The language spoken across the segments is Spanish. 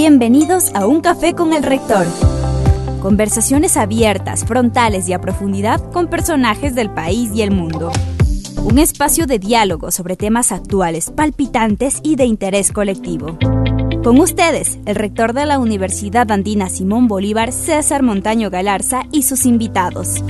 Bienvenidos a Un Café con el Rector. Conversaciones abiertas, frontales y a profundidad con personajes del país y el mundo. Un espacio de diálogo sobre temas actuales, palpitantes y de interés colectivo. Con ustedes, el rector de la Universidad Andina Simón Bolívar, César Montaño Galarza, y sus invitados.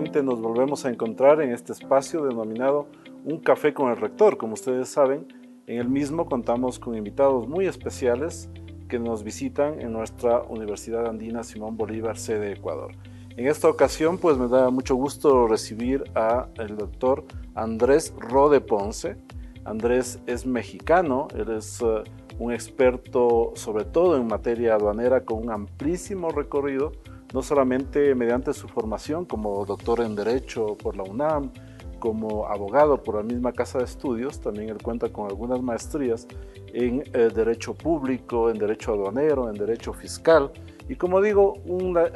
Nuevamente nos volvemos a encontrar en este espacio denominado Un Café con el Rector. Como ustedes saben, en el mismo contamos con invitados muy especiales que nos visitan en nuestra Universidad Andina Simón Bolívar, sede Ecuador. En esta ocasión, pues me da mucho gusto recibir a el doctor Andrés Rode Ponce. Andrés es mexicano, él es uh, un experto sobre todo en materia aduanera con un amplísimo recorrido, no solamente mediante su formación como doctor en Derecho por la UNAM, como abogado por la misma casa de estudios, también él cuenta con algunas maestrías en eh, Derecho Público, en Derecho Aduanero, en Derecho Fiscal y como digo,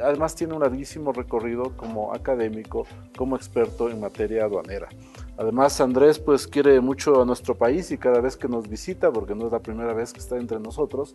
además tiene un larguísimo recorrido como académico, como experto en materia aduanera. Además, Andrés pues quiere mucho a nuestro país y cada vez que nos visita, porque no es la primera vez que está entre nosotros,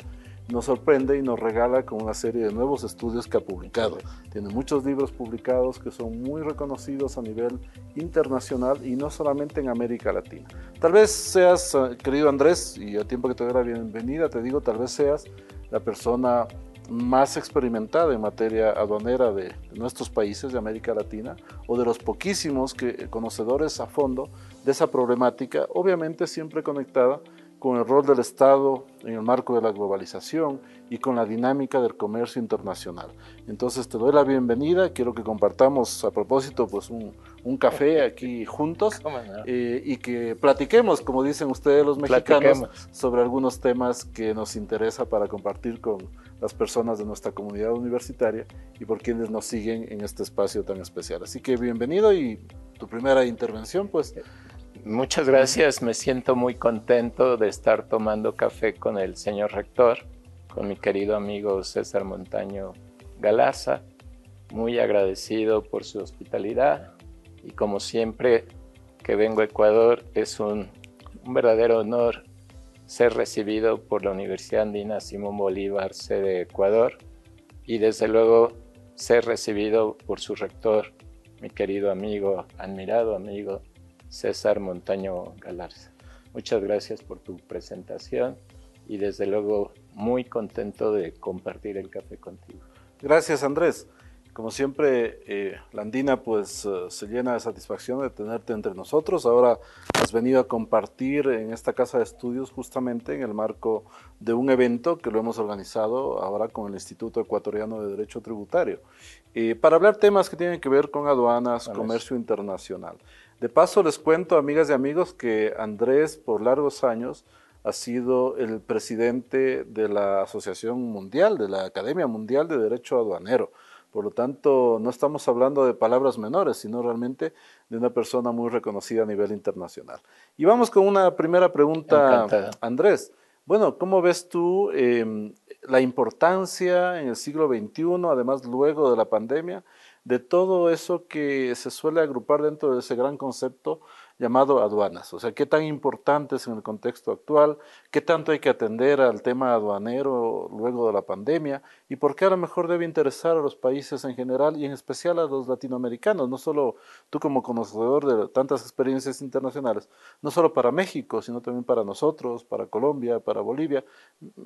nos sorprende y nos regala con una serie de nuevos estudios que ha publicado. Tiene muchos libros publicados que son muy reconocidos a nivel internacional y no solamente en América Latina. Tal vez seas, eh, querido Andrés, y a tiempo que te doy la bienvenida, te digo, tal vez seas la persona más experimentada en materia aduanera de, nuestros países de América Latina o de los poquísimos que, conocedores a fondo de esa problemática, obviamente siempre conectada con el rol del Estado en el marco de la globalización y con la dinámica del comercio internacional. Entonces te doy la bienvenida, quiero que compartamos a propósito pues un, un café aquí juntos eh, y que platiquemos, como dicen ustedes los mexicanos, sobre algunos temas que nos interesa para compartir con las personas de nuestra comunidad universitaria y por quienes nos siguen en este espacio tan especial. Así que bienvenido y tu primera intervención pues... Muchas gracias, me siento muy contento de estar tomando café con el señor rector, con mi querido amigo César Montaño Galaza, muy agradecido por su hospitalidad y como siempre que vengo a Ecuador es un, verdadero honor ser recibido por la Universidad Andina Simón Bolívar, sede Ecuador, y desde luego ser recibido por su rector, mi querido amigo, admirado amigo César Montaño Galarza. Muchas gracias por tu presentación y desde luego muy contento de compartir el café contigo. Gracias Andrés. Como siempre, eh, Landina pues eh, se llena de satisfacción de tenerte entre nosotros. Ahora has venido a compartir en esta casa de estudios justamente en el marco de un evento que lo hemos organizado ahora con el Instituto Ecuatoriano de Derecho Tributario, eh, para hablar temas que tienen que ver con aduanas, comercio internacional. De paso les cuento, amigas y amigos, que Andrés por largos años ha sido el presidente de la Asociación Mundial, de la Academia Mundial de Derecho Aduanero. Por lo tanto, no estamos hablando de palabras menores, sino realmente de una persona muy reconocida a nivel internacional. Y vamos con una primera pregunta, Andrés. Bueno, ¿cómo ves tú em, la importancia en el siglo XXI, además luego de la pandemia, de todo eso que se suele agrupar dentro de ese gran concepto llamado aduanas. O sea, qué tan importante es en el contexto actual, qué tanto hay que atender al tema aduanero luego de la pandemia y por qué a lo mejor debe interesar a los países en general y en especial a los latinoamericanos, no solo tú como conocedor de tantas experiencias internacionales, no solo para México, sino también para nosotros, para Colombia, para Bolivia.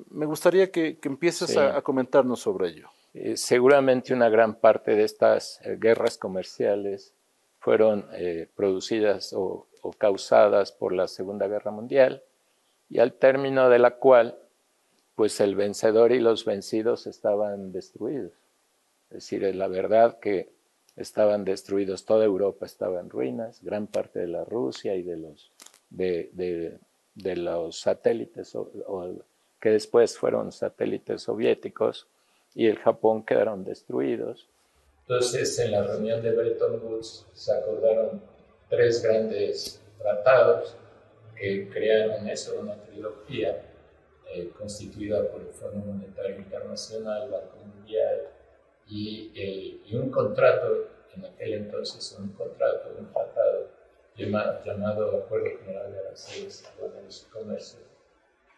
Me gustaría que, empieces a, comentarnos sobre ello. Eh, seguramente una gran parte de estas eh, guerras comerciales fueron eh, producidas o, causadas por la Segunda Guerra Mundial y al término de la cual pues el vencedor y los vencidos estaban destruidos. Es decir, es la verdad que estaban destruidos, toda Europa estaba en ruinas, gran parte de la Rusia y de los, de, los satélites que después fueron satélites soviéticos y el Japón quedaron destruidos entonces, en la reunión de Bretton Woods se acordaron tres grandes tratados que crearon eso, una trilogía eh, constituida por el Fondo Monetario Internacional, Banco Mundial y, un contrato, en aquel entonces un contrato, un tratado llamado Acuerdo General de Aranceles Aduaneros y Comercio,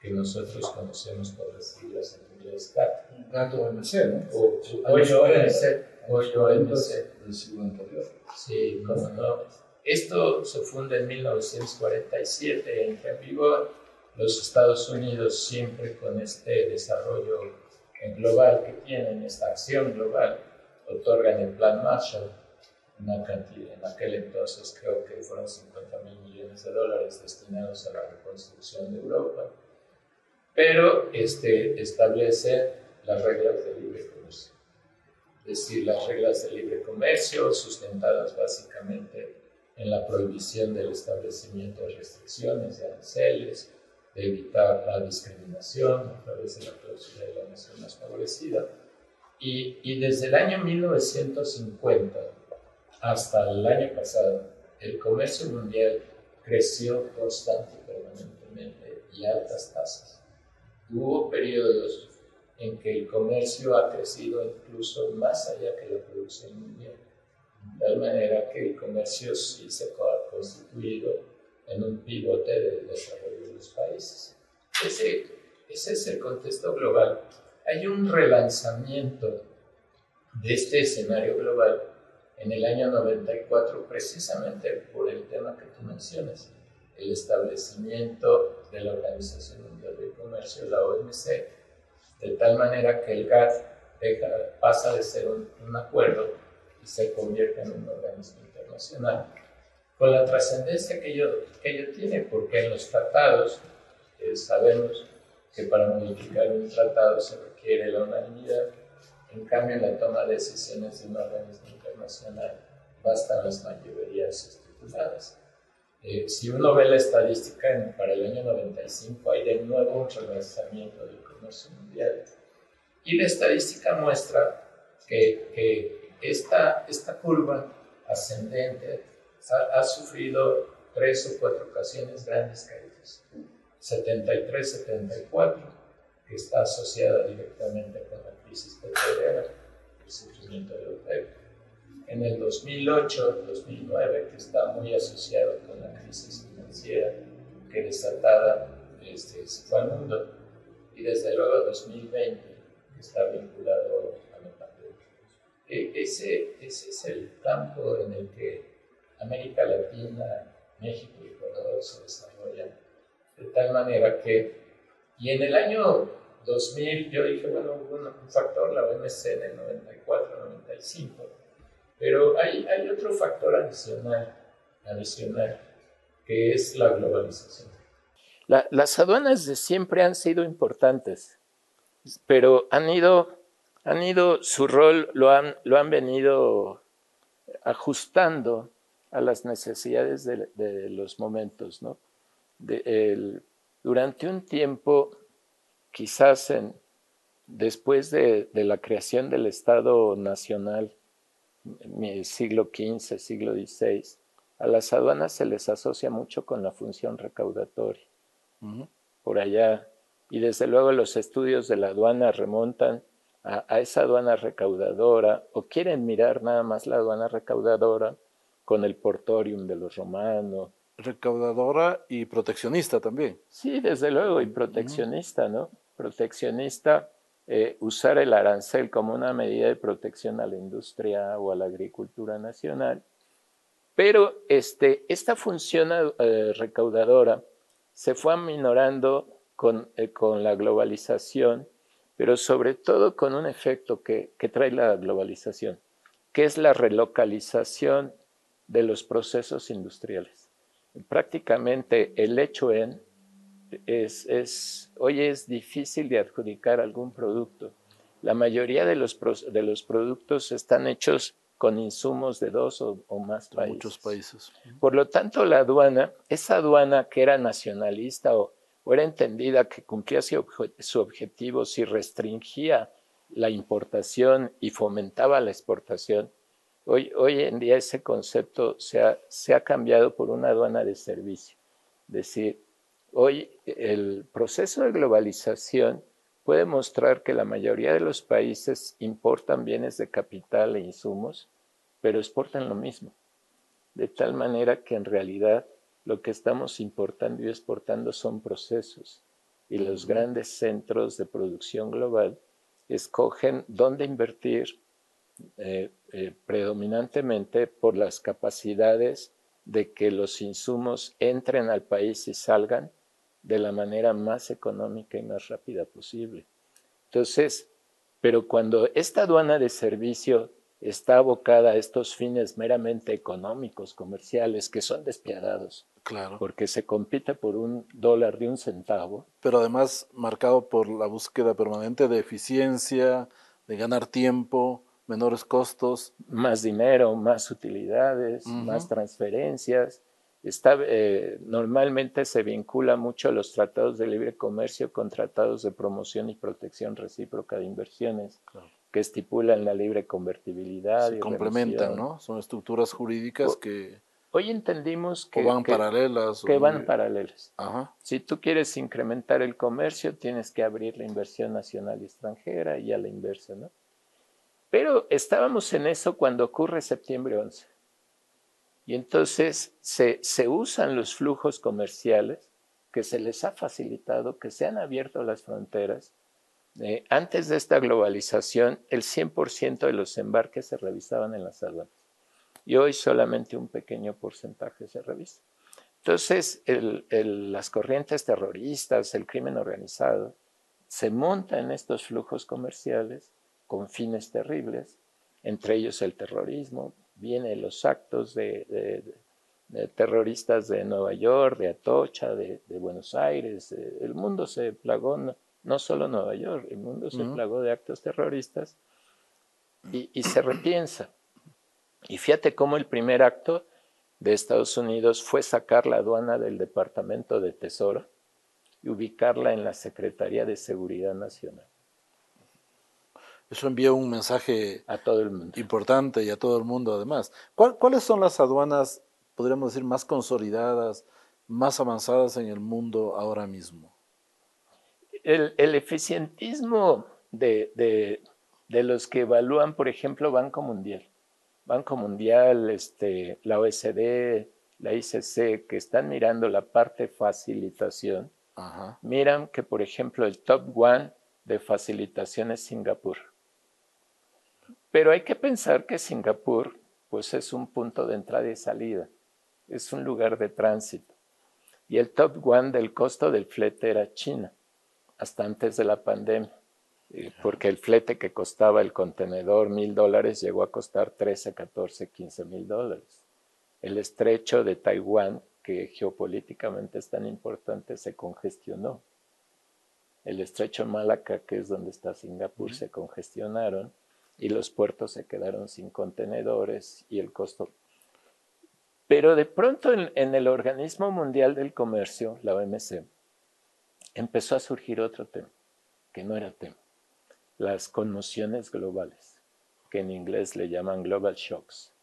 que nosotros conocemos por las siglas en inglés GATT. GATT OMC, ¿no? O, OMC. OMC. Del siglo anterior. Sí, no. Esto se funda en 1947 entra en vigor. Los Estados Unidos siempre con este desarrollo global que tienen, esta acción global, otorgan el Plan Marshall, una cantidad, en aquel entonces creo que fueron 50 mil millones de dólares destinados a la reconstrucción de Europa, pero este, establece las reglas de libre es decir, las reglas de libre comercio sustentadas básicamente en la prohibición del establecimiento de restricciones, de aranceles, de evitar la discriminación a través de la cláusula de la nación más favorecida. Y, y desde el año 1950 hasta el año pasado, el comercio mundial creció constante permanentemente y a altas tasas. Hubo periodos en que el comercio ha crecido incluso más allá que la producción mundial, de tal manera que el comercio sí se ha constituido en un pivote del desarrollo de los países. Ese, ese es el contexto global. Hay un relanzamiento de este escenario global en el año 94 precisamente por el tema que tú mencionas, el establecimiento de la Organización Mundial de Comercio, la OMC, de tal manera que el GATT pasa de ser un, acuerdo y se convierte en un organismo internacional, con la trascendencia que ello, que ello tiene, porque en los tratados eh, sabemos que para modificar un tratado se requiere la unanimidad, en cambio en la toma de decisiones de un organismo internacional bastan las mayorías estipuladas. Eh, si uno ve la estadística, para el año 95 hay de nuevo un relanzamiento del comercio mundial. Y la estadística muestra que, esta, curva ascendente ha, ha, sufrido tres o cuatro ocasiones grandes caídas. 73-74, que está asociada directamente con la crisis petrolera, el sufrimiento de OPEP en el 2008-2009, que está muy asociado con la crisis financiera que desatada este, fue mundo, y desde luego 2020, que está vinculado a la pandemia. E, ese, ese es el campo en el que América Latina, México y Ecuador se desarrollan, de tal manera que, y en el año 2000 yo dije, bueno, hubo un factor, la OMC en el 94-95, pero hay, hay otro factor adicional, adicional, que es la globalización. Las aduanas de siempre han sido importantes, pero han ido, han ido su rol lo han, lo han venido ajustando a las necesidades de, los momentos. ¿no? Durante un tiempo, quizás después de, de, la creación del Estado Nacional siglo XV, siglo XVI, a las aduanas se les asocia mucho con la función recaudatoria. Por allá, y desde luego los estudios de la aduana remontan a, a, esa aduana recaudadora, o quieren mirar nada más la aduana recaudadora con el portorium de los romanos. Recaudadora y proteccionista también. Sí, desde luego, y proteccionista, ¿no? Proteccionista eh, usar el arancel como una medida de protección a la industria o a la agricultura nacional. Pero este, esta función eh, recaudadora se fue aminorando con, eh, con, la globalización, pero sobre todo con un efecto que, que trae la globalización, que es la relocalización de los procesos industriales. Prácticamente el hecho en es, es, hoy es difícil de adjudicar algún producto. La mayoría de los, de los productos están hechos con insumos de dos o, o más países. Muchos países. Por lo tanto, la aduana, esa aduana que era nacionalista o, o era entendida que cumplía su, su objetivo si restringía la importación y fomentaba la exportación, hoy, hoy en día ese concepto se ha, se ha cambiado por una aduana de servicio. Es decir, Hoy el proceso de globalización puede mostrar que la mayoría de los países importan bienes de capital e insumos, pero exportan lo mismo. de tal manera que en realidad lo que estamos importando y exportando son procesos y los grandes centros de producción global escogen dónde invertir eh, eh, predominantemente por las capacidades de que los insumos entren al país y salgan de la manera más económica y más rápida posible. Entonces, pero cuando esta aduana de servicio está abocada a estos fines meramente económicos, comerciales, que son despiadados, Claro. porque se compite por un dólar de un centavo. Pero además marcado por la búsqueda permanente de eficiencia, de ganar tiempo, menores costos. Más dinero, más utilidades, más transferencias. Está, eh, normalmente se vincula mucho los tratados de libre comercio con tratados de promoción y protección recíproca de inversiones Claro. que estipulan la libre convertibilidad. Se y complementan. ¿no? Son estructuras jurídicas O- que Hoy entendimos que, o van que- paralelas. que o van paralelas. Ajá. Si tú quieres incrementar el comercio, tienes que abrir la inversión nacional y extranjera y a la inversa, ¿no? Pero estábamos en eso cuando ocurre septiembre 11. Y entonces se, usan los flujos comerciales que se les ha facilitado, que se han abierto las fronteras. Eh, antes de esta globalización, el 100% de los embarques se revisaban en las aduanas. Y hoy solamente un pequeño porcentaje se revisa. Entonces, el- el- las corrientes terroristas, el crimen organizado, se monta en estos flujos comerciales con fines terribles, entre ellos el terrorismo, vienen los actos de, de- de terroristas de Nueva York, de Atocha, de, de Buenos Aires, eh, el mundo se plagó, no, no solo Nueva York, el mundo se plagó de actos terroristas y, y se repiensa. Y fíjate cómo el primer acto de Estados Unidos fue sacar la aduana del Departamento de Tesoro y ubicarla en la Secretaría de Seguridad Nacional, Eso envía un mensaje a todo el mundo. importante y a todo el mundo además. ¿Cuál- ¿Cuáles son las aduanas, podríamos decir, más consolidadas, más avanzadas en el mundo ahora mismo? El, el eficientismo de, de- de los que evalúan, por ejemplo, Banco Mundial, Banco Mundial, este, la OSD, la ICC, que están mirando la parte facilitación, Ajá. miran que, por ejemplo, el top one de facilitación es Singapur. Pero hay que pensar que Singapur, pues es un punto de entrada y salida, es un lugar de tránsito. Y el top one del costo del flete era China, hasta antes de la pandemia, eh, porque el flete que costaba el contenedor mil dólares llegó a costar 13, 14, 15 mil dólares. El estrecho de Taiwán, que geopolíticamente es tan importante, se congestionó. El estrecho de Malaca, que es donde está Singapur, se congestionaron y los puertos se quedaron sin contenedores y el costo. Pero de pronto en, el Organismo Mundial del Comercio, la OMC, empezó a surgir otro tema, que no era tema, las conmociones globales, que en inglés le llaman global shocks,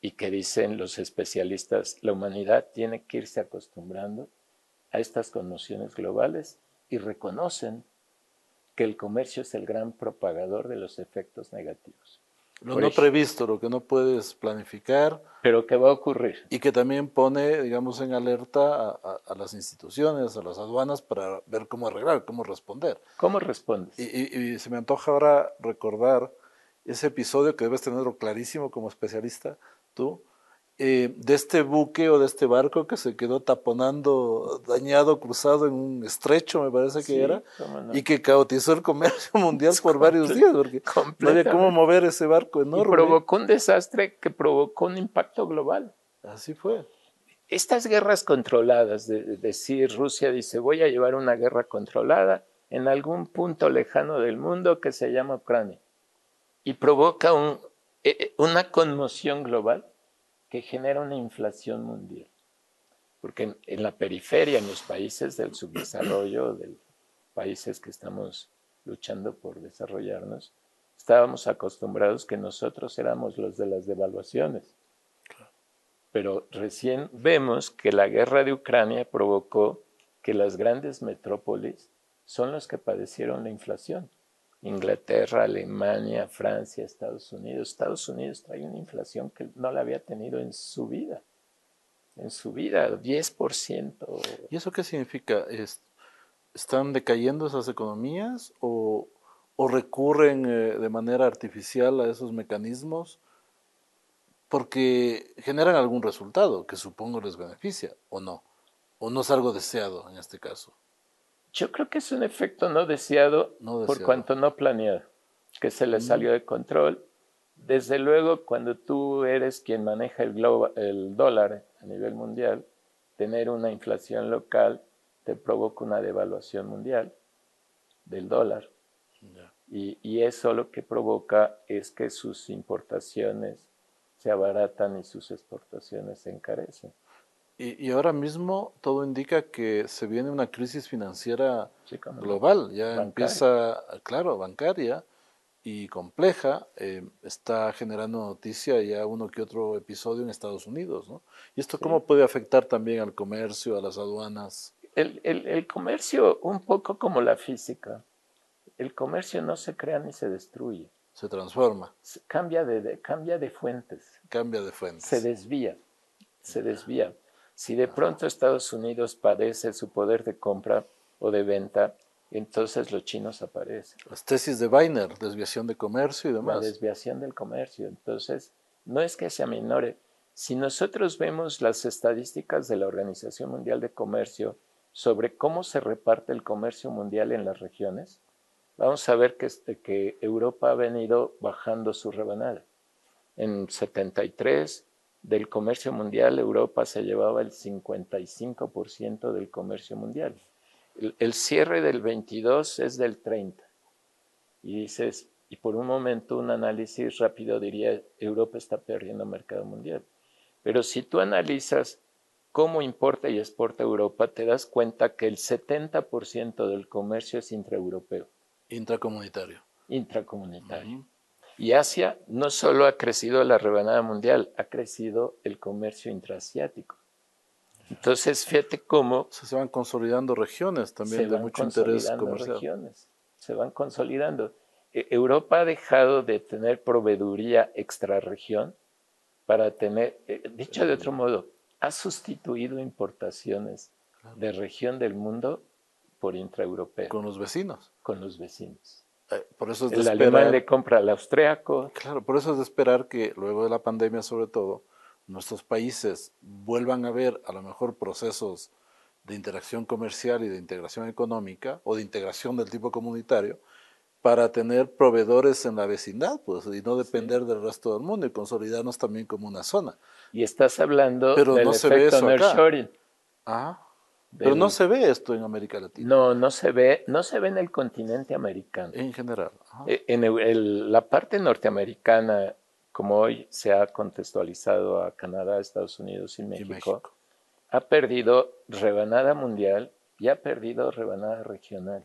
y que dicen los especialistas, la humanidad tiene que irse acostumbrando a estas conmociones globales y reconocen que el comercio es el gran propagador de los efectos negativos. Lo Por no previsto, lo que no puedes planificar Pero ¿qué va a ocurrir? y que también pone, digamos, en alerta a, a- a las instituciones, a las aduanas para ver cómo arreglar, cómo responder. ¿Cómo respondes? Y, y- y se me antoja ahora recordar ese episodio que debes tenerlo clarísimo como especialista, tú, eh, de este buque o de este barco que se quedó taponando, dañado, cruzado en un estrecho, me parece que Sí, era, no. y que caotizó el comercio mundial por varios días, porque no había cómo mover ese barco Y enorme. provocó un desastre que provocó un impacto global. Así fue. Estas guerras controladas, de, de decir Rusia dice voy a llevar una guerra controlada en algún punto lejano del mundo que se llama Ucrania y provoca un, eh, eh, una conmoción global que genera una inflación mundial. Porque en, en la periferia, en los países del subdesarrollo, de países que estamos luchando por desarrollarnos, estábamos acostumbrados que nosotros éramos los de las devaluaciones. Pero recién vemos que la guerra de Ucrania provocó que las grandes metrópolis son los que padecieron la inflación. Inglaterra, Alemania, Francia, Estados Unidos. Estados Unidos trae una inflación que no la había tenido en su vida. En su vida, 10%. ¿Y eso qué significa? ¿Están decayendo esas economías o, recurren eh, de manera artificial a esos mecanismos? Porque generan algún resultado que supongo les beneficia, ¿o no? ¿O no es algo deseado en este caso? Yo creo que es un efecto no deseado, por cuanto no planeado, que se le mm. salió de control. Desde luego, cuando tú eres quien maneja el, el dólar a nivel mundial, tener una inflación local te provoca una devaluación mundial del dólar. Y, y, eso lo que provoca es que sus importaciones se abaratan y sus exportaciones se encarecen. Y, ahora mismo todo indica que se viene una crisis financiera global, ya empieza, claro, bancaria y compleja, eh, está generando noticia ya uno que otro episodio en Estados Unidos, ¿no? ¿Y esto cómo puede afectar también al comercio, a las aduanas? El, el, comercio, un poco como la física, el comercio no se crea ni se destruye. Se transforma. cambia, de, cambia de fuentes. Cambia de fuentes. Se desvía, se desvía. Si de pronto Estados Unidos padece su poder de compra o de venta, entonces los chinos aparecen. Las tesis de Weiner, desviación de comercio y demás. La desviación del comercio. Entonces, no es que se aminore. Si nosotros vemos las estadísticas de la Organización Mundial de Comercio sobre cómo se reparte el comercio mundial en las regiones, vamos a ver que, que Europa ha venido bajando su rebanada. En 73 del comercio mundial, Europa se llevaba el 55% del comercio mundial. El, cierre del 22 es del 30. Y dices, y por un momento un análisis rápido diría, Europa está perdiendo mercado mundial. Pero si tú analizas cómo importa y exporta Europa, te das cuenta que el 70% del comercio es intraeuropeo. Intracomunitario. Intracomunitario. Y Asia no solo ha crecido la rebanada mundial, ha crecido el comercio intraasiático. Entonces, fíjate cómo... Se van consolidando regiones también de mucho interés comercial. Regiones, se van consolidando. E, Europa ha dejado de tener proveeduría extrarregión para tener, eh, dicho de otro modo, ha sustituido importaciones de región del mundo por intraeuropeo. Con los vecinos. Con los vecinos. Eh, por eso es el alemán le compra al austriaco. Claro, por eso es de esperar que luego de la pandemia, sobre todo, nuestros países vuelvan a ver a lo mejor procesos de interacción comercial y de integración económica o de integración del tipo comunitario para tener proveedores en la vecindad, pues, y no depender del resto del mundo y consolidarnos también como una zona. Y estás hablando Pero del no se ve eso acá. Pero no se ve esto en América Latina. No, no se ve, no se ve en el continente americano. En general. Eh, en la parte norteamericana, como hoy se ha contextualizado a Canadá, Estados Unidos y México, ha perdido rebanada mundial y ha perdido rebanada regional.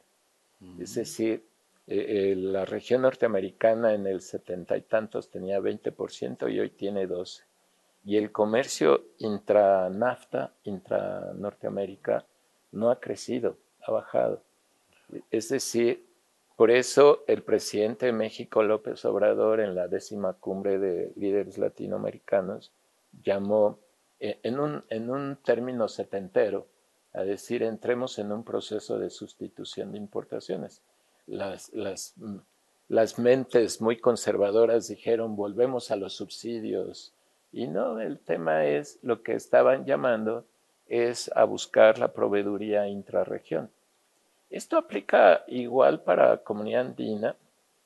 Mm. Es decir, eh, eh, la región norteamericana en el setenta y tantos tenía 20% y hoy tiene 12% y el comercio intra-NAFTA, intra-Norteamérica, no ha crecido, ha bajado. Es decir, por eso el presidente de México, López Obrador, en la décima cumbre de líderes latinoamericanos, llamó eh, en un, en un término setentero a decir entremos en un proceso de sustitución de importaciones. Las, las, las mentes muy conservadoras dijeron volvemos a los subsidios, y no, el tema es lo que estaban llamando es a buscar la proveeduría intrarregión. Esto aplica igual para la comunidad andina.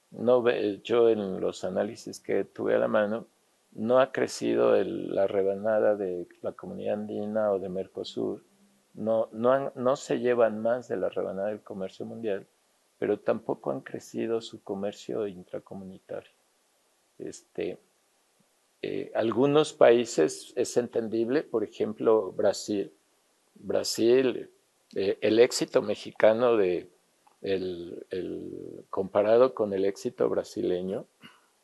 No yo en los análisis que tuve a la mano, no ha crecido la rebanada de la comunidad andina o de Mercosur. No, no, no se llevan más de la rebanada del comercio mundial, pero tampoco han crecido su comercio intracomunitario. Este, eh, algunos países es entendible, por ejemplo, Brasil. Brasil, eh, el éxito mexicano de el, comparado con el éxito brasileño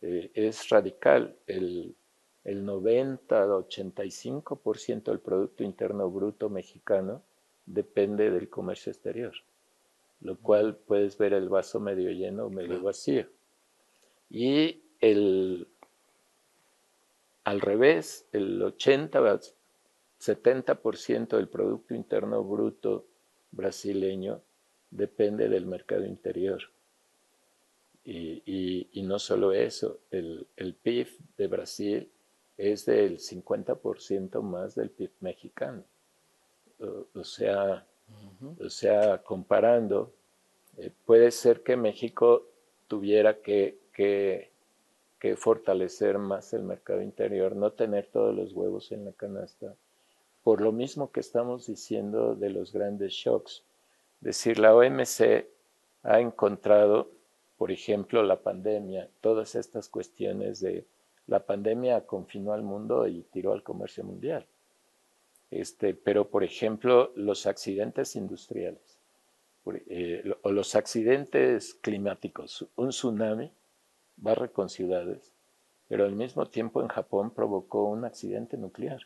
eh, es radical. El, el 90-85% del Producto Interno Bruto mexicano depende del comercio exterior. lo cual puedes ver el vaso medio lleno o medio vacío. Y el, al revés, el 80, 70% del Producto Interno Bruto brasileño depende del mercado interior. Y, no solo eso, el, PIB de Brasil es del 50% más del PIB mexicano. O, sea, o sea, comparando, eh, puede ser que México tuviera que, que, que, fortalecer más el mercado interior, no tener todos los huevos en la canasta, por lo mismo que estamos diciendo de los grandes shocks. Decir, la OMC ha encontrado, por ejemplo, la pandemia, todas estas cuestiones de la pandemia confinó al mundo y tiró al comercio mundial. Este, pero, por ejemplo, los accidentes industriales eh, o los accidentes climáticos, un tsunami barre con ciudades, pero al mismo tiempo en Japón provocó un accidente nuclear.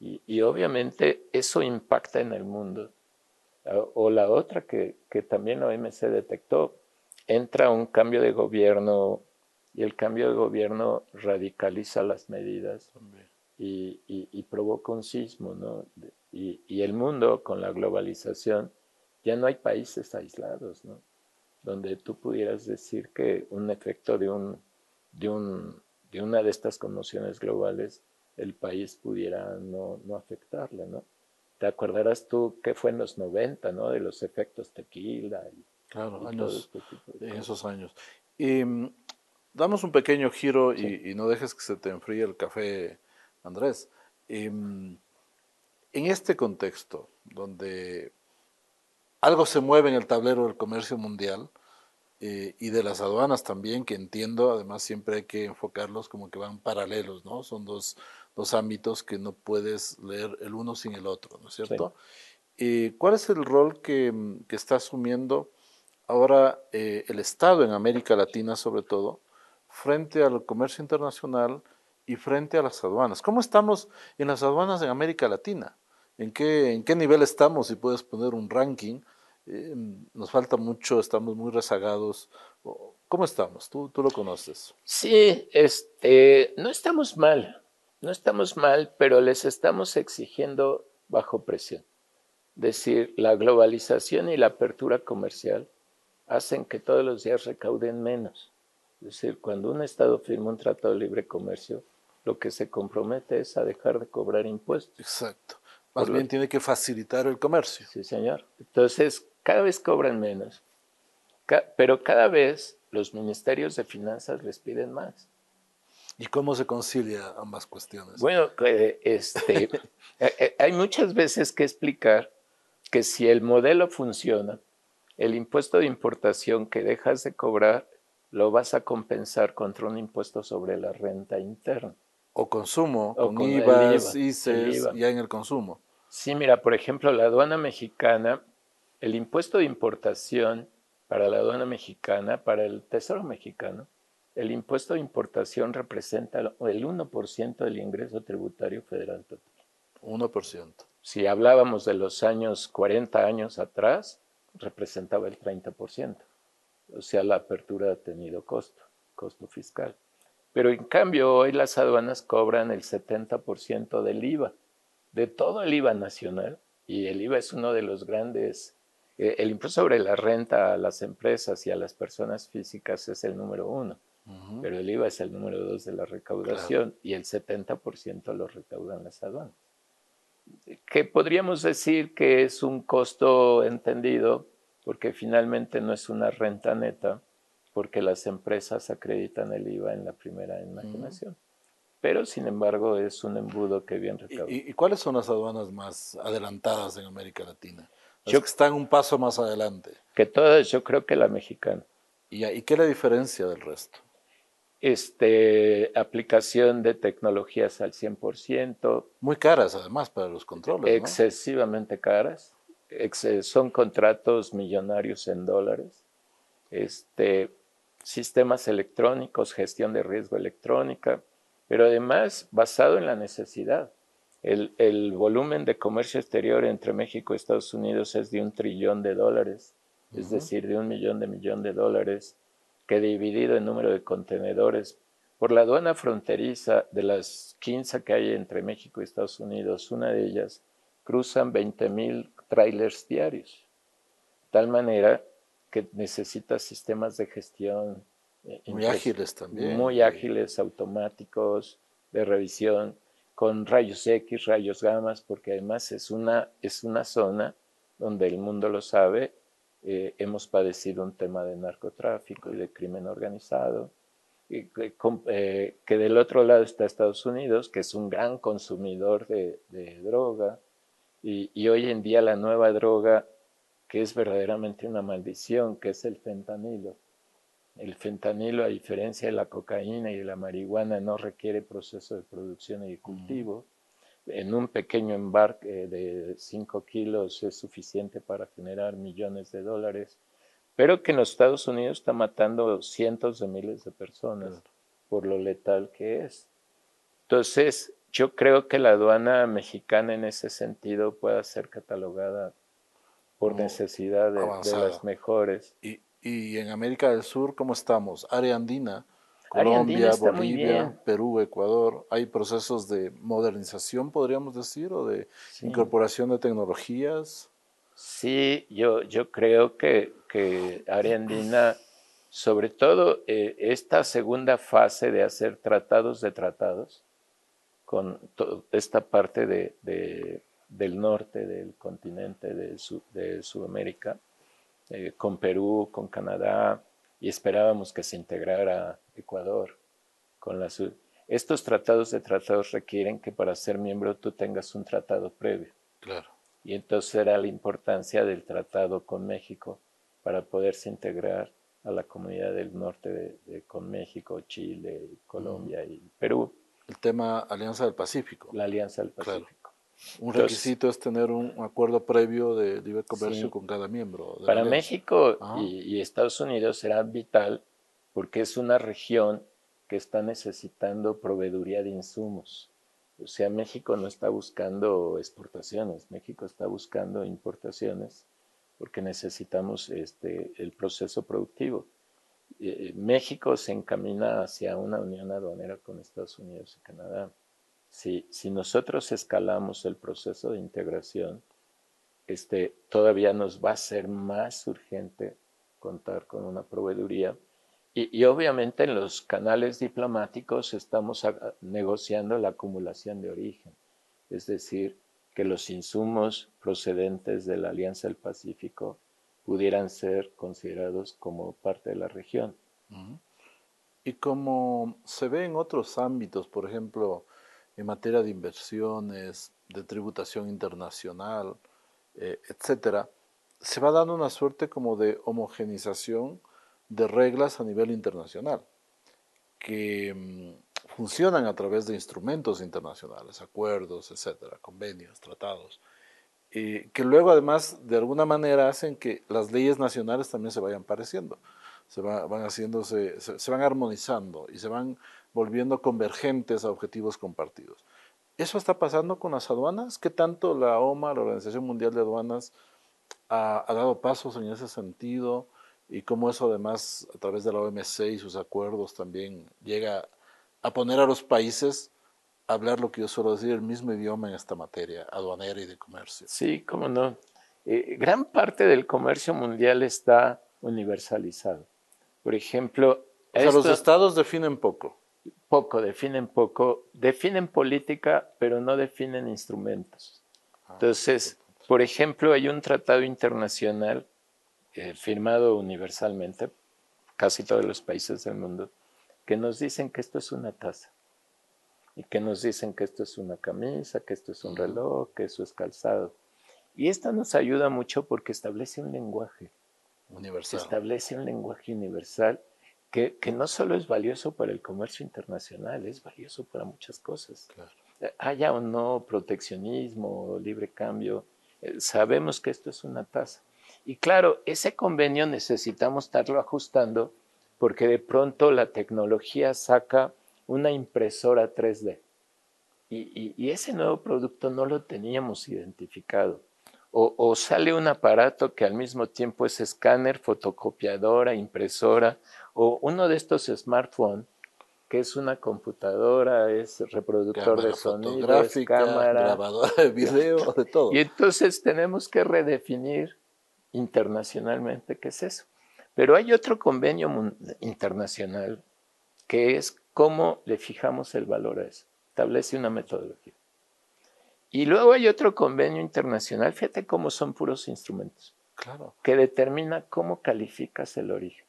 y, obviamente eso impacta en el mundo. O la otra que, que también la OMC detectó, entra un cambio de gobierno y el cambio de gobierno radicaliza las medidas y, y, provoca un sismo, ¿no? Y, y, el mundo con la globalización, ya no hay países aislados, ¿no? Donde tú pudieras decir que un efecto de, un, de, un, de una de estas conmociones globales, el país pudiera no, no afectarle, ¿no? Te acordarás tú qué fue en los 90, ¿no? De los efectos tequila. Y, claro, años, este esos años. Y, damos un pequeño giro y, no dejes que se te enfríe el café, Andrés. Em, en este contexto, donde algo se mueve en el tablero del comercio mundial eh, y de las aduanas también, que entiendo, además siempre hay que enfocarlos como que van paralelos, ¿no? Son dos, dos ámbitos que no puedes leer el uno sin el otro, ¿no es cierto? Eh, ¿Cuál es el rol que, que está asumiendo ahora eh, el Estado en América Latina sobre todo? frente al comercio internacional y frente a las aduanas. ¿Cómo estamos en las aduanas en América Latina? ¿En qué, en qué nivel estamos? Si puedes poner un ranking. Eh, nos falta mucho, estamos muy rezagados. ¿Cómo estamos? Tú, tú lo conoces. Sí, este, no estamos mal, no estamos mal, pero les estamos exigiendo bajo presión. Es decir, la globalización y la apertura comercial hacen que todos los días recauden menos. Es decir, cuando un Estado firma un tratado de libre comercio, lo que se compromete es a dejar de cobrar impuestos. Exacto. Más bien tiene que facilitar el comercio. Sí, señor. Entonces, cada vez cobran menos, pero cada vez los ministerios de finanzas les piden más. ¿Y cómo se concilia ambas cuestiones? Bueno, este, eh, eh, hay muchas veces que explicar que si el modelo funciona, el impuesto de importación que dejas de cobrar lo vas a compensar contra un impuesto sobre la renta interna. O consumo, o con, IVA, ya en el consumo. Sí, mira, por ejemplo, la aduana mexicana, el impuesto de importación para la aduana mexicana, para el Tesoro mexicano, el impuesto de importación representa el 1% del ingreso tributario federal total. 1%. Si hablábamos de los años 40 años atrás, representaba el 30% o sea, la apertura ha tenido costo, costo fiscal. Pero en cambio hoy las aduanas cobran el 70% del IVA, de todo el IVA nacional, y el IVA es uno de los grandes, eh, el impuesto sobre la renta a las empresas y a las personas físicas es el número uno, pero el IVA es el número dos de la recaudación y el 70% lo recaudan las aduanas. Que podríamos decir que es un costo entendido porque finalmente no es una renta neta, porque las empresas acreditan el IVA en la primera imaginación. Pero, sin embargo, es un embudo que bien recauda. ¿Y, cuáles son las aduanas más adelantadas en América Latina? Las que están un paso más adelante. Que todas, yo creo que la mexicana. ¿Y, y qué es la diferencia del resto? Este, aplicación de tecnologías al 100%. Muy caras, además, para los controles. Excesivamente caras son contratos millonarios en dólares, este, sistemas electrónicos, gestión de riesgo electrónica, pero además basado en la necesidad. El, volumen de comercio exterior entre México y Estados Unidos es de un trillón de dólares es decir, de un millón de millón de dólares, que dividido en número de contenedores por la aduana fronteriza de las 15 que hay entre México y Estados Unidos, una de ellas cruzan 20 mil trailers diarios. Tal manera que necesita sistemas de gestión. Eh, muy ágiles también. Muy ágiles, automáticos, de revisión, con rayos X, rayos gamas, porque además es una, es una zona donde el mundo lo sabe, eh, hemos padecido un tema de narcotráfico y de crimen organizado eh, que del otro lado está Estados Unidos, que es un gran consumidor de, droga, y, hoy en día la nueva droga, que es verdaderamente una maldición, que es el fentanilo. El fentanilo, a diferencia de la cocaína y de la marihuana, no requiere proceso de producción y de cultivo. En un pequeño embarque de 5 kilos es suficiente para generar millones de dólares pero que en los Estados Unidos está matando cientos de miles de personas por lo letal que es. Entonces, yo creo que la aduana mexicana en ese sentido pueda ser catalogada por necesidad de, las mejores. ¿Y, ¿Y, en América del Sur cómo estamos? Área andina, Colombia, Bolivia, Perú, Ecuador. ¿Hay procesos de modernización, podríamos decir, o de incorporación de tecnologías? Sí, yo, yo creo que, que Ariandina, sobre todo eh, esta segunda fase de hacer tratados de tratados, con esta parte de, del norte del continente de, de Sudamérica, eh, con Perú, con Canadá, y esperábamos que se integrara Ecuador con la Estos tratados de tratados requieren que para ser miembro tú tengas un tratado previo. Claro. Y entonces era la importancia del tratado con México para poderse integrar a la comunidad del norte de, con México, Chile, Colombia y Perú. El tema Alianza del Pacífico. La Alianza del Pacífico. Un requisito es tener un acuerdo previo de libre comercio con cada miembro. Para México y, y, Estados Unidos será vital porque es una región que está necesitando proveeduría de insumos. O sea, México no está buscando exportaciones, México está buscando importaciones porque necesitamos este, el proceso productivo. Eh, México se encamina hacia una unión aduanera con Estados Unidos y Canadá. Si, si nosotros escalamos el proceso de integración, este, todavía nos va a ser más urgente contar con una proveeduría y, obviamente en los canales diplomáticos estamos negociando la acumulación de origen, es decir, que los insumos procedentes de la Alianza del Pacífico pudieran ser considerados como parte de la región. Y como se ve en otros ámbitos, por ejemplo, en materia de inversiones, de tributación internacional, eh, etcétera, se va dando una suerte como de homogenización de reglas a nivel internacional que mm, funcionan a través de instrumentos internacionales, acuerdos, etcétera, convenios, tratados, y que luego además de alguna manera hacen que las leyes nacionales también se vayan pareciendo, se van haciéndose, se, van armonizando y se van volviendo convergentes a objetivos compartidos. ¿Eso está pasando con las aduanas? ¿Qué tanto la OMA, la Organización Mundial de Aduanas, ha, ha dado pasos en ese sentido? y cómo eso además a través de la OMC y sus acuerdos también llega a poner a los países a hablar lo que yo suelo decir, el mismo idioma en esta materia aduanera y de comercio. Sí, cómo no. Eh, gran parte del comercio mundial está universalizado. Por ejemplo... O sea, los estados definen poco. Poco, definen poco. Definen política, pero no definen instrumentos. Ah, Entonces, por ejemplo, hay un tratado internacional eh, firmado universalmente, casi todos los países del mundo, que nos dicen que esto es una taza y que nos dicen que esto es una camisa, que esto es un reloj, que eso es calzado. Y esto nos ayuda mucho porque establece un lenguaje. Universal. Establece un lenguaje universal que, que, no solo es valioso para el comercio internacional, es valioso para muchas cosas. Claro. Haya o no proteccionismo, libre cambio, eh, sabemos que esto es una tasa. Y claro, ese convenio necesitamos estarlo ajustando porque de pronto la tecnología saca una impresora 3D. Y, ese nuevo producto no lo teníamos identificado. O, sale un aparato que al mismo tiempo es escáner, fotocopiadora, impresora, o uno de estos smartphones que es una computadora, es reproductor de sonido, es cámara, grabadora de video, de todo. Y entonces tenemos que redefinir internacionalmente qué es eso. Pero hay otro convenio internacional que es cómo le fijamos el valor a eso. Establece una metodología. Y luego hay otro convenio internacional, fíjate cómo son puros instrumentos. Claro. Que determina cómo calificas el origen.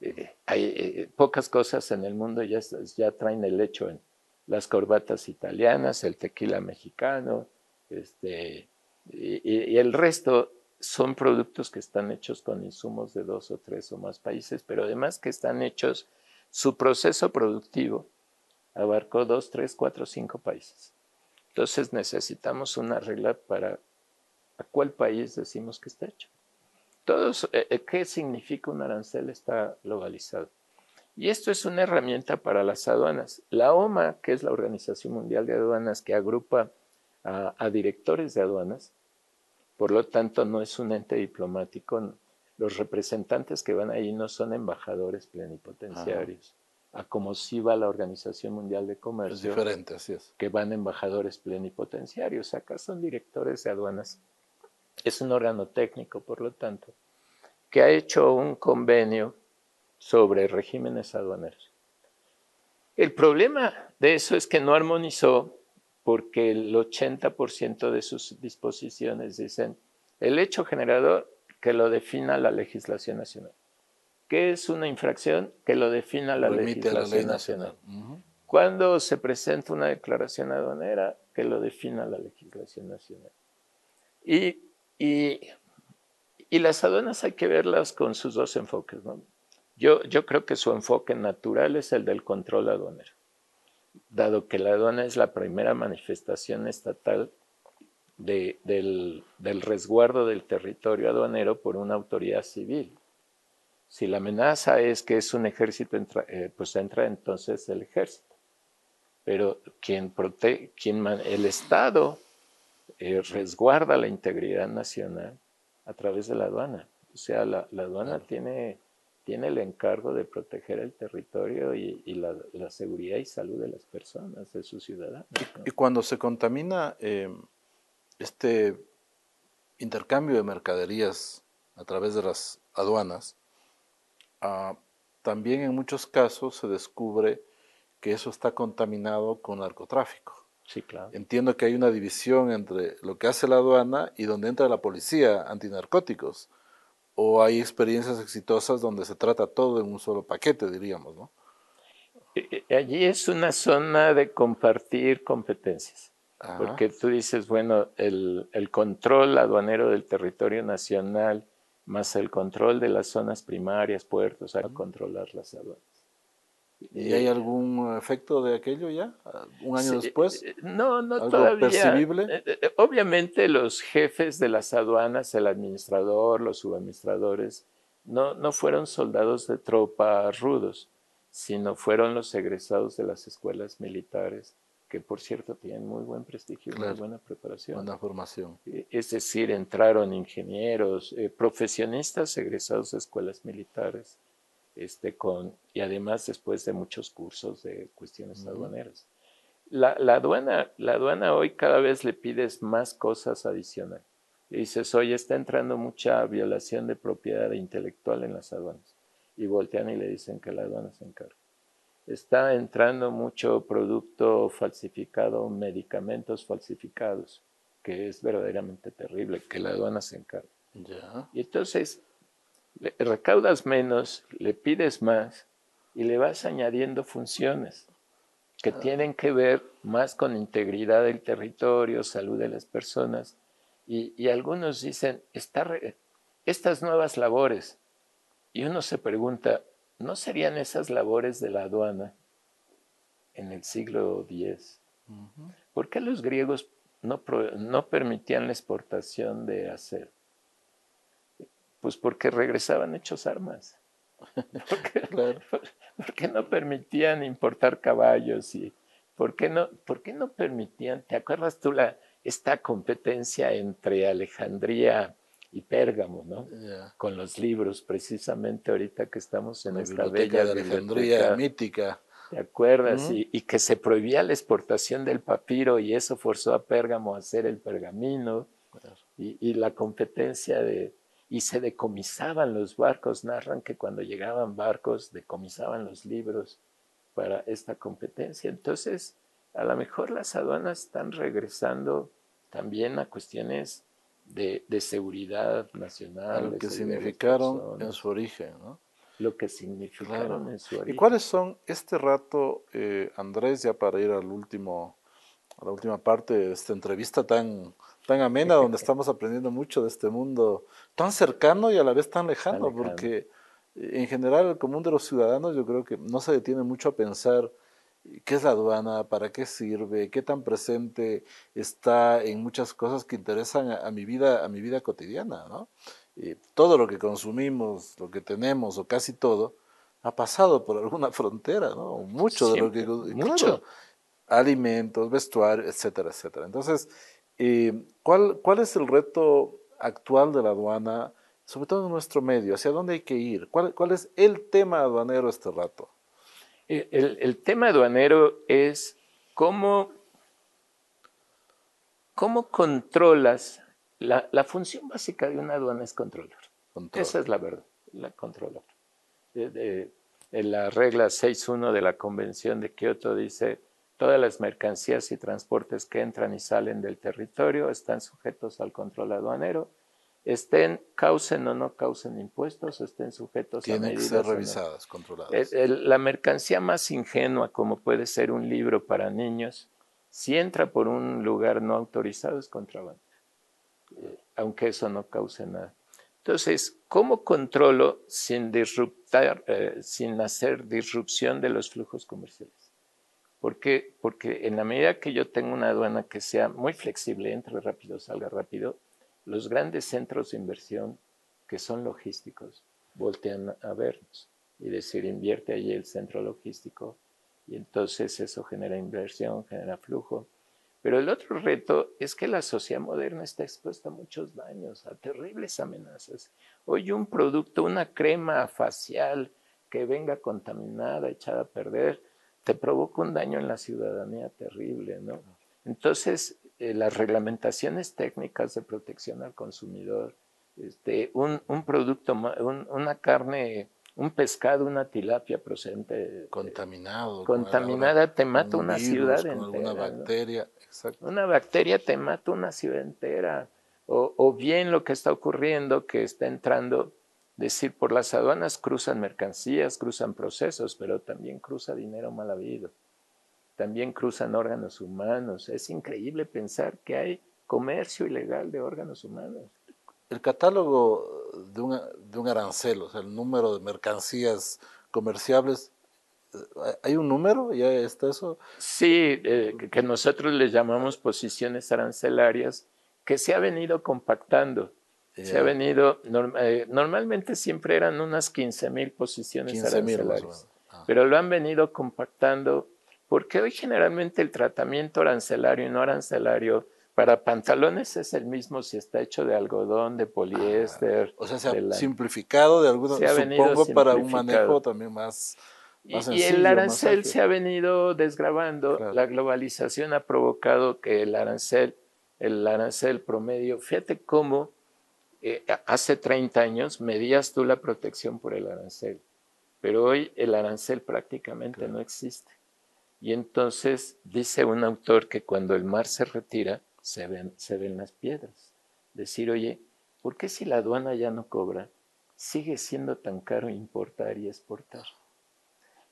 Eh, hay eh, pocas cosas en el mundo ya, ya traen el hecho en las corbatas italianas, el tequila mexicano, este, y, el resto son productos que están hechos con insumos de dos o tres o más países, pero además que están hechos, su proceso productivo abarcó dos, tres, cuatro, cinco países. Entonces necesitamos una regla para a cuál país decimos que está hecho. Todos, eh, eh, ¿Qué significa un arancel? Está globalizado. Y esto es una herramienta para las aduanas. La OMA, que es la Organización Mundial de Aduanas, que agrupa a, directores de aduanas, por lo tanto no es un ente diplomático. Los representantes que van ahí no son embajadores plenipotenciarios, a como si va la Organización Mundial de Comercio. Es diferente, así es. Que van embajadores plenipotenciarios. Acá son directores de aduanas es un órgano técnico, por lo tanto, que ha hecho un convenio sobre regímenes aduaneros. El problema de eso es que no armonizó porque el 80% de sus disposiciones dicen el hecho generador que lo defina la legislación nacional. ¿Qué es una infracción? Que lo defina la legislación nacional. Cuando se presenta una declaración aduanera, que lo defina la legislación nacional. Y y, las aduanas hay que verlas con sus dos enfoques. Yo, yo creo que su enfoque natural es el del control aduanero, dado que la aduana es la primera manifestación estatal del, resguardo del territorio aduanero por una autoridad civil. Si la amenaza es que es un ejército, eh, pues entra entonces el ejército. Pero quien protege, quien el Estado eh, resguarda la integridad nacional a través de la aduana. O sea, la, aduana tiene, tiene el encargo de proteger el territorio y, la, seguridad y salud de las personas, de sus ciudadanos. Y, cuando se contamina eh, este intercambio de mercaderías a través de las aduanas, ah, también en muchos casos se descubre que eso está contaminado con narcotráfico. Sí, claro. Entiendo que hay una división entre lo que hace la aduana y donde entra la policía antinarcóticos. O hay experiencias exitosas donde se trata todo en un solo paquete, diríamos, ¿no? E, e, allí es una zona de compartir competencias. Porque tú dices, bueno, el, el, control aduanero del territorio nacional más el control de las zonas primarias, puertos, a controlar las aduanas. ¿Y hay algún efecto de aquello ya? ¿Un año después? Eh, no, no ¿Algo todavía. percibible? Eh, eh, obviamente los jefes de las aduanas, el administrador, los subadministradores, no, no fueron soldados de tropa rudos, sino fueron los egresados de las escuelas militares, que por cierto tienen muy buen prestigio muy buena preparación. Buena formación. Es decir, entraron ingenieros, profesionistas egresados de escuelas militares este, con, y además después de muchos cursos de cuestiones aduaneras. La, aduana, la aduana hoy cada vez le pides más cosas adicionales. Y dices, oye, está entrando mucha violación de propiedad intelectual en las aduanas. Y voltean y le dicen que la aduana se encarga. Está entrando mucho producto falsificado, medicamentos falsificados, que es verdaderamente terrible, que la aduana se encarga. Y entonces le recaudas menos, le pides más y le vas añadiendo funciones que ah. tienen que ver más con integridad del territorio, salud de las personas. Y, algunos dicen, estas nuevas labores, y uno se pregunta, ¿no serían esas labores de la aduana en el siglo X? ¿Por qué los griegos no, no permitían la exportación de acero? Pues porque regresaban hechos armas. ¿Por qué, no permitían importar caballos? y ¿por qué, no, ¿Por qué no permitían? ¿Te acuerdas tú la esta competencia entre Alejandría y Pérgamo, ¿no? Con los libros, precisamente ahorita que estamos en esta bella de Alejandría mítica. ¿Te acuerdas? y, que se prohibía la exportación del papiro y eso forzó a Pérgamo a hacer el pergamino. Y, la competencia de... Y se decomisaban los barcos, narran que cuando llegaban barcos decomisaban los libros para esta competencia. Entonces, a lo mejor las aduanas están regresando también a cuestiones de, seguridad nacional. lo que significaron en su origen, ¿no? Lo que significaron en su origen. ¿Y cuáles son este rato, eh, Andrés, ya para ir al último, a la última parte de esta entrevista tan, tan amena, donde estamos aprendiendo mucho de este mundo tan cercano y a la vez tan lejano, porque eh, en general el común de los ciudadanos yo creo que no se detiene mucho a pensar qué es la aduana, para qué sirve, qué tan presente está en muchas cosas que interesan a, mi vida, a mi vida cotidiana, ¿no? todo lo que consumimos, lo que tenemos o casi todo, ha pasado por alguna frontera, ¿no? Mucho de lo que mucho. alimentos, vestuario, etcétera, etcétera. Entonces, eh, ¿cuál, ¿cuál es el reto actual de la aduana, sobre todo en nuestro medio? ¿Hacia dónde hay que ir? ¿Cuál, cuál es el tema aduanero este rato? Eh, el, tema aduanero es cómo, cómo controlas, la, función básica de una aduana es controlar. Esa es la verdad, la controlar. en la regla 6.1 de la Convención de Kioto dice, todas las mercancías y transportes que entran y salen del territorio están sujetos al control aduanero estén, causen o no causen impuestos, estén sujetos a medidas. Tienen que ser revisadas, controladas. la mercancía más ingenua, como puede ser un libro para niños, si entra por un lugar no autorizado es contrabando, eh, aunque eso no cause nada. Entonces, ¿cómo controlo sin disruptar, eh, sin hacer disrupción de los flujos comerciales? ¿Por qué? Porque en la medida que yo tengo una aduana que sea muy flexible, entre rápido, salga rápido, los grandes centros de inversión que son logísticos voltean a vernos y decir invierte allí el centro logístico y entonces eso genera inversión, genera flujo. Pero el otro reto es que la sociedad moderna está expuesta a muchos daños, a terribles amenazas. Hoy un producto, una crema facial que venga contaminada, echada a perder, te provoca un daño en la ciudadanía terrible, ¿no? Entonces, eh, las reglamentaciones técnicas de protección al consumidor, este, un, producto, una carne, un pescado, una tilapia procedente contaminado, contaminada te mata una ciudad entera. Una bacteria, Una bacteria te mata una ciudad entera. O, o bien lo que está ocurriendo, que está entrando, decir, por las aduanas cruzan mercancías, cruzan procesos, pero también cruza dinero mal habido también cruzan órganos humanos. Es increíble pensar que hay comercio ilegal de órganos humanos. El catálogo de un, de un arancel, o sea, el número de mercancías comerciables, eh, ¿hay un número? ¿Ya está eso? Sí, eh, que nosotros le llamamos posiciones arancelarias, que se ha venido compactando. Se ha venido, eh, normalmente siempre eran unas 15 mil posiciones arancelarias, ah. pero lo han venido compactando porque hoy generalmente el tratamiento arancelario y no arancelario para pantalones es el mismo si está hecho de algodón, de poliéster. o sea, se ha simplificado de alguna supongo para un manejo también más, más y, y, el arancel se ha venido desgrabando. La globalización ha provocado que el arancel, el arancel promedio, fíjate cómo eh, hace 30 años medías tú la protección por el arancel, pero hoy el arancel prácticamente no existe. Y entonces dice un autor que cuando el mar se retira, se ven, se ven las piedras. Decir, oye, ¿por qué si la aduana ya no cobra, sigue siendo tan caro importar y exportar?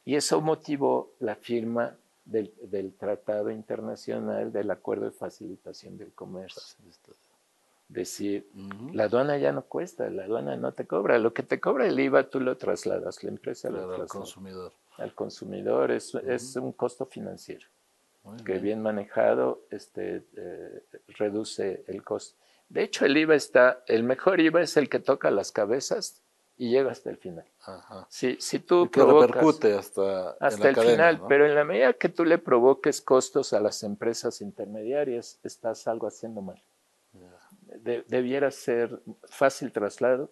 Y eso motivó la firma del, Tratado Internacional del Acuerdo de Facilitación del Comercio. Decir, la aduana ya no cuesta, la aduana no te cobra, lo que te cobra el IVA tú lo trasladas, la empresa lo traslada. al consumidor al consumidor es, es un costo financiero que bien. manejado este, eh, reduce el costo. De hecho, el IVA está, el mejor IVA es el que toca las cabezas y llega hasta el final. Si, si tú que repercute hasta, hasta el final, pero en la medida que tú le provoques costos a las empresas intermediarias, estás algo haciendo mal. debiera ser fácil traslado.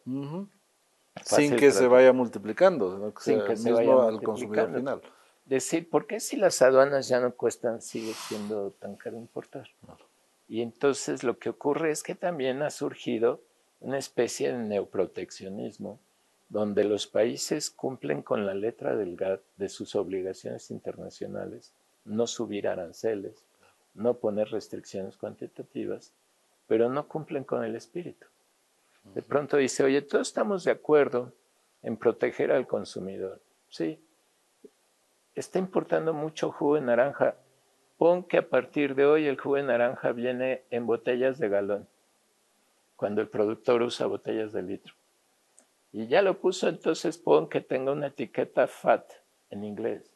Sin que se vaya multiplicando, sin que se vaya al consumidor final. Decir, ¿por qué si las aduanas ya no cuestan, sigue siendo tan caro importar? Y entonces lo que ocurre es que también ha surgido una especie de neoproteccionismo donde los países cumplen con la letra del GATT de sus obligaciones internacionales, no subir aranceles, no poner restricciones cuantitativas, pero no cumplen con el espíritu. De pronto dice, oye, todos estamos de acuerdo en proteger al consumidor. Sí, está importando mucho jugo de naranja. Pon que a partir de hoy el jugo de naranja viene en botellas de galón, cuando el productor usa botellas de litro. Y ya lo puso, entonces pon que tenga una etiqueta FAT en inglés.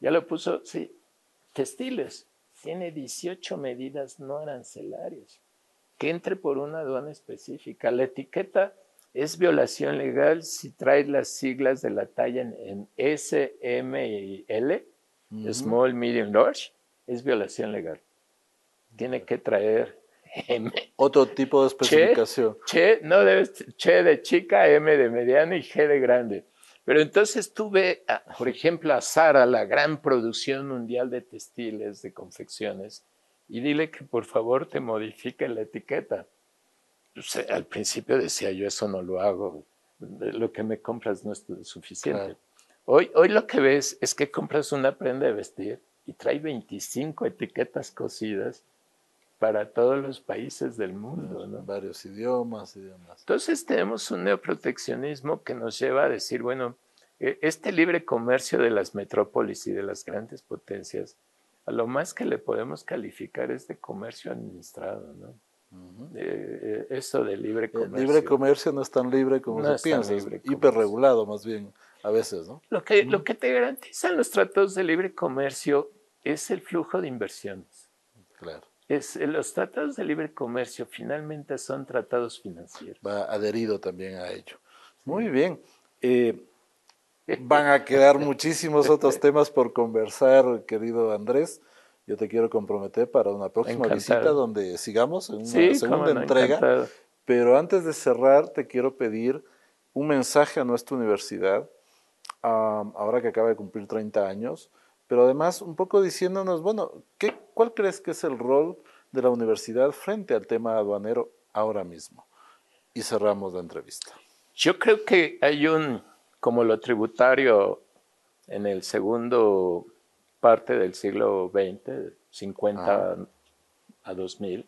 Ya lo puso, sí, textiles. Tiene 18 medidas no arancelarias. Que entre por una aduana específica. La etiqueta es violación legal si trae las siglas de la talla en, S, M y L, small, medium, large. Es violación legal. Tiene que traer otro tipo de especificación. Che, no debes, che de chica, M de mediano y G de grande. Pero entonces tú ve, por ejemplo, a Sara, la gran producción mundial de textiles, de confecciones, y dile que por favor te modifique la etiqueta. al principio decía yo, eso no lo hago, lo que me compras no es suficiente. Hoy, hoy lo que ves es que compras una prenda de vestir y trae 25 etiquetas cosidas para todos los países del mundo. ¿no? Varios idiomas y demás. Entonces tenemos un neoproteccionismo que nos lleva a decir, bueno, e, este libre comercio de las metrópolis y de las grandes potencias, a lo más que le podemos calificar es de comercio administrado, ¿no? Eh, eh, eso de libre comercio. El libre comercio no es tan libre como se piensa, es hiperregulado más bien a veces, ¿no? Lo que, lo que te garantizan los tratados de libre comercio es el flujo de inversiones. Claro. Es, eh, los tratados de libre comercio finalmente son tratados financieros. Va adherido también a ello. Muy bien. Eh, van a quedar muchísimos otros temas por conversar, querido Andrés. Yo te quiero comprometer para una próxima visita donde sigamos en una segunda entrega. Pero antes de cerrar, te quiero pedir un mensaje a nuestra universidad, ahora que acaba de cumplir 30 años pero además un poco diciéndonos, bueno, ¿qué, ¿cuál crees que es el rol de la universidad frente al tema aduanero ahora mismo? Y cerramos la entrevista. Yo creo que hay un, como lo tributario en el segundo parte del siglo XX, 50 a 2000,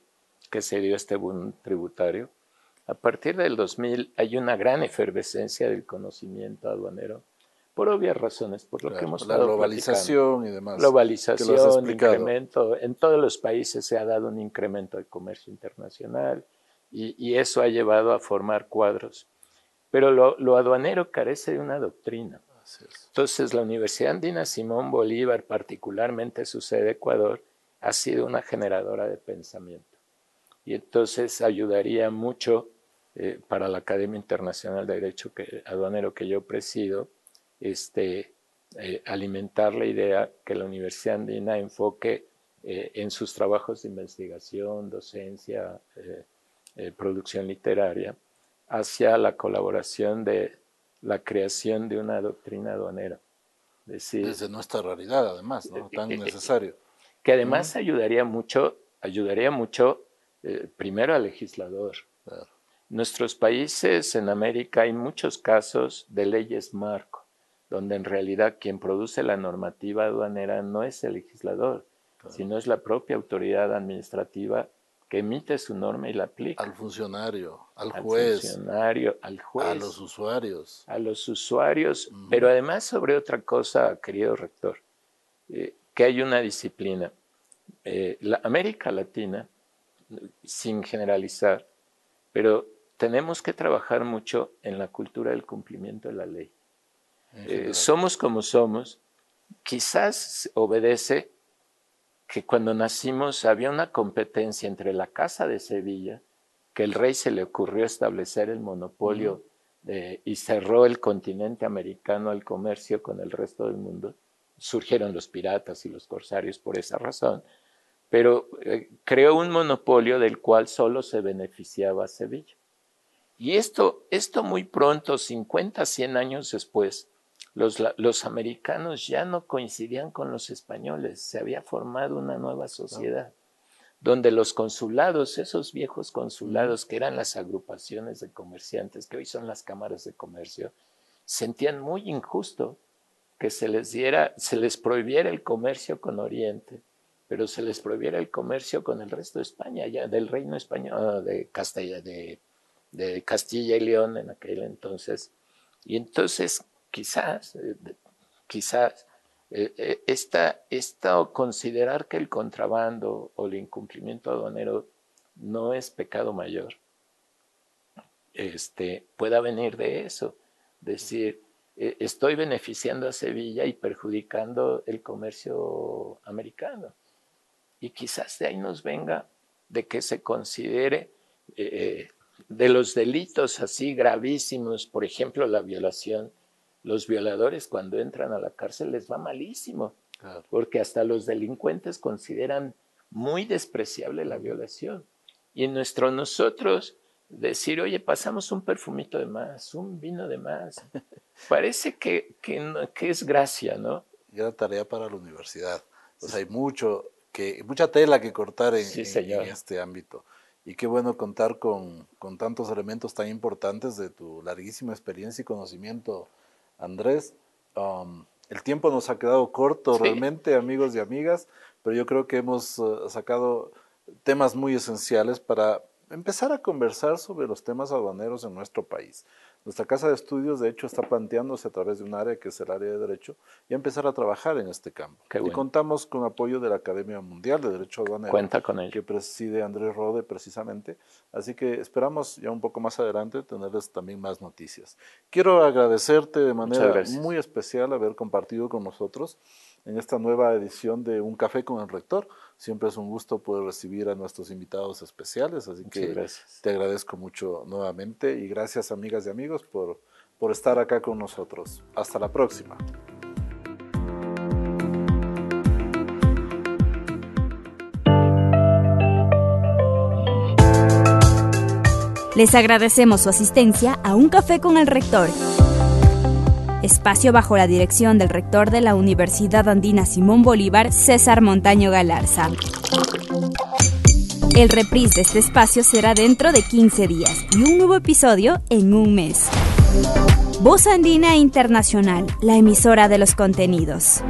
que se dio este boom tributario. A partir del 2000 hay una gran efervescencia del conocimiento aduanero por obvias razones, por lo que hemos La globalización y demás. Globalización, incremento. En todos los países se ha dado un incremento del comercio internacional y, eso ha llevado a formar cuadros. Pero lo, aduanero carece de una doctrina. Entonces, la Universidad Andina Simón Bolívar, particularmente su sede Ecuador, ha sido una generadora de pensamiento. Y entonces ayudaría mucho eh, para la Academia Internacional de Derecho que, Aduanero que yo presido, este, eh, alimentar la idea que la Universidad Andina enfoque eh, en sus trabajos de investigación, docencia, producción literaria, hacia la colaboración de la creación de una doctrina aduanera. Desde nuestra realidad, además, ¿no? tan necesario. Que además ayudaría mucho, ayudaría mucho primero al legislador. Nuestros países en América hay muchos casos de leyes marco donde en realidad quien produce la normativa aduanera no es el legislador, sino es la propia autoridad administrativa que emite su norma y la aplica. Al funcionario, al, juez. Al funcionario, al juez. A los usuarios. A los usuarios, pero además sobre otra cosa, querido rector, eh, que hay una disciplina. Eh, la América Latina, sin generalizar, pero tenemos que trabajar mucho en la cultura del cumplimiento de la ley. Eh, somos como somos, quizás obedece que cuando nacimos había una competencia entre la Casa de Sevilla, que el rey se le ocurrió establecer el monopolio eh, y cerró el continente americano al comercio con el resto del mundo. Surgieron los piratas y los corsarios por esa razón, pero eh, creó un monopolio del cual solo se beneficiaba Sevilla. Y esto, esto muy pronto, 50, 100 años después, los, los, americanos ya no coincidían con los españoles, se había formado una nueva sociedad donde los consulados, esos viejos consulados que eran las agrupaciones de comerciantes, que hoy son las cámaras de comercio, sentían muy injusto que se les diera, se les prohibiera el comercio con Oriente, pero se les prohibiera el comercio con el resto de España, ya del reino español, ah, de Castilla, de, de Castilla y León en aquel entonces. Y entonces, quizás, eh, quizás eh, eh, esta, esta, considerar que el contrabando o el incumplimiento aduanero no es pecado mayor, este, pueda venir de eso. Decir, eh, estoy beneficiando a Sevilla y perjudicando el comercio americano. Y quizás de ahí nos venga de que se considere de los delitos así gravísimos, por ejemplo, la violación, los violadores cuando entran a la cárcel les va malísimo, porque hasta los delincuentes consideran muy despreciable la violación. Y en nuestro nosotros decir, oye, pasamos un perfumito de más, un vino de más, parece que, que, es gracia, ¿no? Gran tarea para la universidad. Pues hay mucho que, mucha tela que cortar en, en, este ámbito. Y qué bueno contar con, con tantos elementos tan importantes de tu larguísima experiencia y conocimiento Andrés. Um, el tiempo nos ha quedado corto realmente, amigos y amigas, pero yo creo que hemos uh, sacado temas muy esenciales para empezar a conversar sobre los temas aduaneros en nuestro país. Nuestra casa de estudios, de hecho, está planteándose a través de un área que es el área de Derecho y empezar a trabajar en este campo. Y contamos con apoyo de la Academia Mundial de Derecho Aduanero. Cuenta con Que preside Andrés Rode, precisamente. Así que esperamos ya un poco más adelante tenerles también más noticias. Quiero agradecerte de manera muy especial haber compartido con nosotros en esta nueva edición de Un Café con el Rector. Siempre es un gusto poder recibir a nuestros invitados especiales, así que te agradezco mucho nuevamente y gracias amigas y amigos por, por estar acá con nosotros. Hasta la próxima. Les agradecemos su asistencia a Un Café con el Rector espacio bajo la dirección del rector de la Universidad Andina Simón Bolívar, César Montaño Galarza. El reprise de este espacio será dentro de 15 días y un nuevo episodio en un mes. Voz Andina Internacional, la emisora de los contenidos.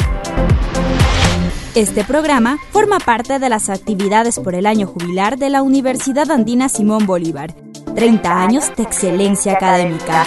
Este programa forma parte de las actividades por el año jubilar de la Universidad Andina Simón Bolívar. 30 años de excelencia académica.